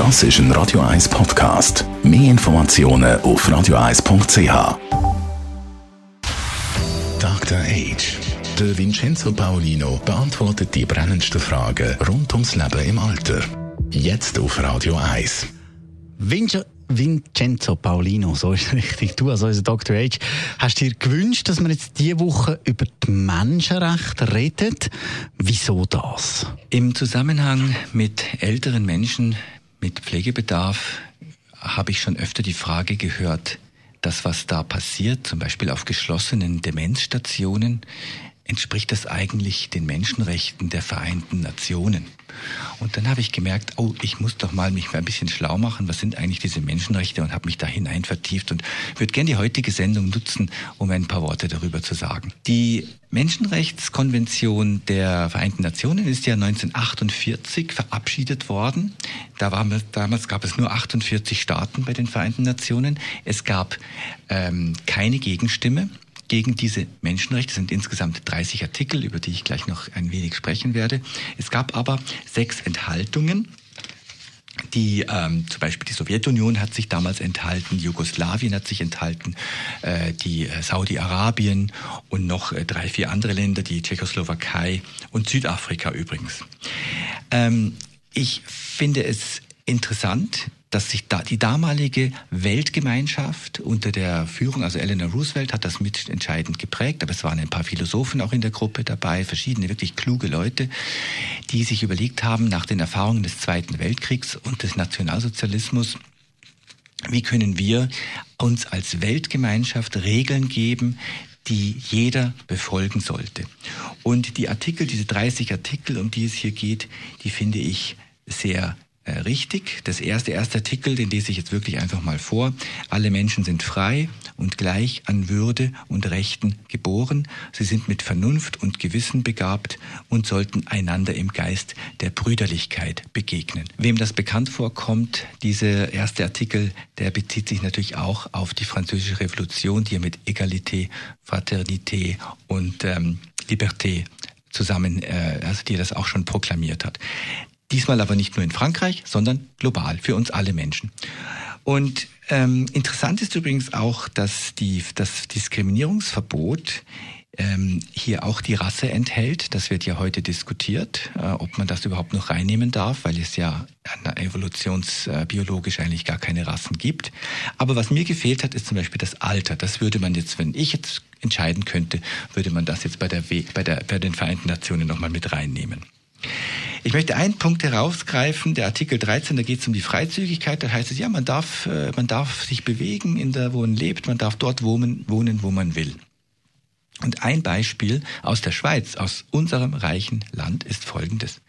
Das ist ein Radio 1 Podcast. Mehr Informationen auf radio1.ch. Dr. Age. Der Vincenzo Paolino beantwortet die brennendsten Fragen rund ums Leben im Alter. Jetzt auf Radio 1. Vincenzo Vincenzo Paulino, so ist richtig. Du als unser Dr. H. Hast dir gewünscht, dass wir jetzt diese Woche über die Menschenrechte reden? Wieso das? Im Zusammenhang mit älteren Menschen mit Pflegebedarf habe ich schon öfter die Frage gehört, dass was da passiert, zum Beispiel auf geschlossenen Demenzstationen, entspricht das eigentlich den Menschenrechten der Vereinten Nationen? Und dann habe ich gemerkt, oh, ich muss doch mal mich ein bisschen schlau machen, was sind eigentlich diese Menschenrechte und habe mich da hinein vertieft und würde gerne die heutige Sendung nutzen, um ein paar Worte darüber zu sagen. Die Menschenrechtskonvention der Vereinten Nationen ist ja 1948 verabschiedet worden. Da war, damals gab es nur 48 Staaten bei den Vereinten Nationen. Es gab ähm, keine Gegenstimme gegen diese Menschenrechte. Es sind insgesamt 30 Artikel, über die ich gleich noch ein wenig sprechen werde. Es gab aber sechs Enthaltungen. Die ähm, zum Beispiel die Sowjetunion hat sich damals enthalten, Jugoslawien hat sich enthalten, äh, die äh, Saudi-Arabien und noch äh, drei, vier andere Länder, die Tschechoslowakei und Südafrika übrigens. Ähm, ich finde es interessant, dass sich da die damalige Weltgemeinschaft unter der Führung, also Eleanor Roosevelt hat das mitentscheidend geprägt, aber es waren ein paar Philosophen auch in der Gruppe dabei, verschiedene wirklich kluge Leute, die sich überlegt haben, nach den Erfahrungen des Zweiten Weltkriegs und des Nationalsozialismus, wie können wir uns als Weltgemeinschaft Regeln geben, die jeder befolgen sollte. Und die Artikel, diese 30 Artikel, um die es hier geht, die finde ich sehr richtig. Das erste, erste Artikel, den lese ich jetzt wirklich einfach mal vor. Alle Menschen sind frei und gleich an Würde und Rechten geboren. Sie sind mit Vernunft und Gewissen begabt und sollten einander im Geist der Brüderlichkeit begegnen. Wem das bekannt vorkommt, dieser erste Artikel, der bezieht sich natürlich auch auf die französische Revolution, die mit Egalité, Fraternité und ähm, Liberté zusammen, äh, also die das auch schon proklamiert hat. Diesmal aber nicht nur in Frankreich, sondern global für uns alle Menschen. Und ähm, interessant ist übrigens auch, dass die, das Diskriminierungsverbot ähm, hier auch die Rasse enthält. Das wird ja heute diskutiert, äh, ob man das überhaupt noch reinnehmen darf, weil es ja evolutionsbiologisch eigentlich gar keine Rassen gibt. Aber was mir gefehlt hat, ist zum Beispiel das Alter. Das würde man jetzt, wenn ich jetzt entscheiden könnte, würde man das jetzt bei, der, bei, der, bei den Vereinten Nationen nochmal mit reinnehmen. Ich möchte einen Punkt herausgreifen, der Artikel 13, da geht es um die Freizügigkeit. Da heißt es, ja, man darf, äh, man darf sich bewegen, in der, wo man lebt, man darf dort wohnen, wohnen, wo man will. Und ein Beispiel aus der Schweiz, aus unserem reichen Land, ist folgendes.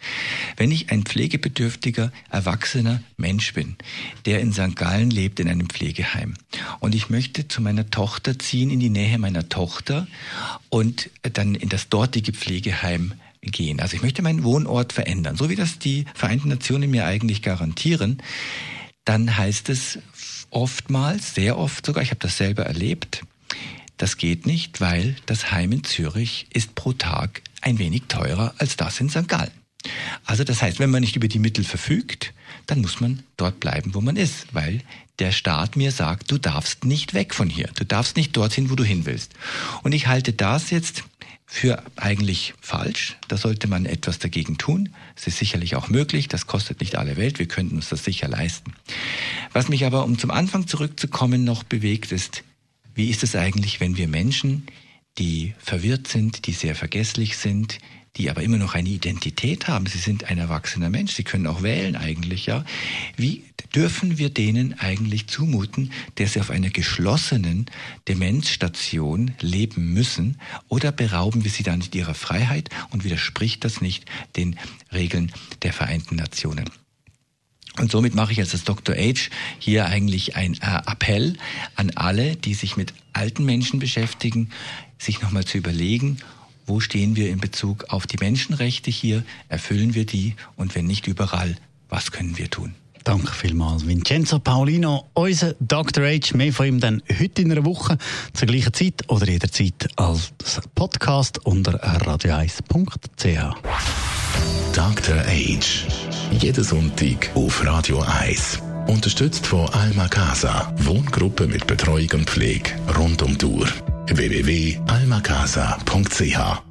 Wenn ich ein pflegebedürftiger, erwachsener Mensch bin, der in St. Gallen lebt, in einem Pflegeheim, und ich möchte zu meiner Tochter ziehen, in die Nähe meiner Tochter und dann in das dortige Pflegeheim gehen. Also ich möchte meinen Wohnort verändern, so wie das die Vereinten Nationen mir eigentlich garantieren. Dann heißt es oftmals, sehr oft sogar, ich habe das selber erlebt, das geht nicht, weil das Heim in Zürich ist pro Tag ein wenig teurer als das in St. Gallen. Also das heißt, wenn man nicht über die Mittel verfügt, dann muss man dort bleiben, wo man ist, weil der Staat mir sagt, du darfst nicht weg von hier, du darfst nicht dorthin, wo du hin willst. Und ich halte das jetzt für eigentlich falsch. Da sollte man etwas dagegen tun. Es ist sicherlich auch möglich. Das kostet nicht alle Welt. Wir könnten uns das sicher leisten. Was mich aber, um zum Anfang zurückzukommen, noch bewegt, ist, wie ist es eigentlich, wenn wir Menschen, die verwirrt sind, die sehr vergesslich sind, die aber immer noch eine Identität haben. Sie sind ein erwachsener Mensch. Sie können auch wählen eigentlich, ja. Wie dürfen wir denen eigentlich zumuten, dass sie auf einer geschlossenen Demenzstation leben müssen? Oder berauben wir sie dann nicht ihrer Freiheit und widerspricht das nicht den Regeln der Vereinten Nationen? Und somit mache ich als Dr. H hier eigentlich ein äh, Appell an alle, die sich mit alten Menschen beschäftigen, sich nochmal zu überlegen, wo stehen wir in Bezug auf die Menschenrechte hier, erfüllen wir die und wenn nicht überall, was können wir tun? Danke vielmals, Vincenzo Paulino, unser Dr. H. Mehr von ihm dann heute in einer Woche zur gleichen Zeit oder jederzeit als Podcast unter radio1.ch. Dr. Age. Jeden Sonntag auf Radio 1. Unterstützt von Alma Casa. Wohngruppe mit Betreuung und Pflege rund um die Uhr. www.almacasa.ch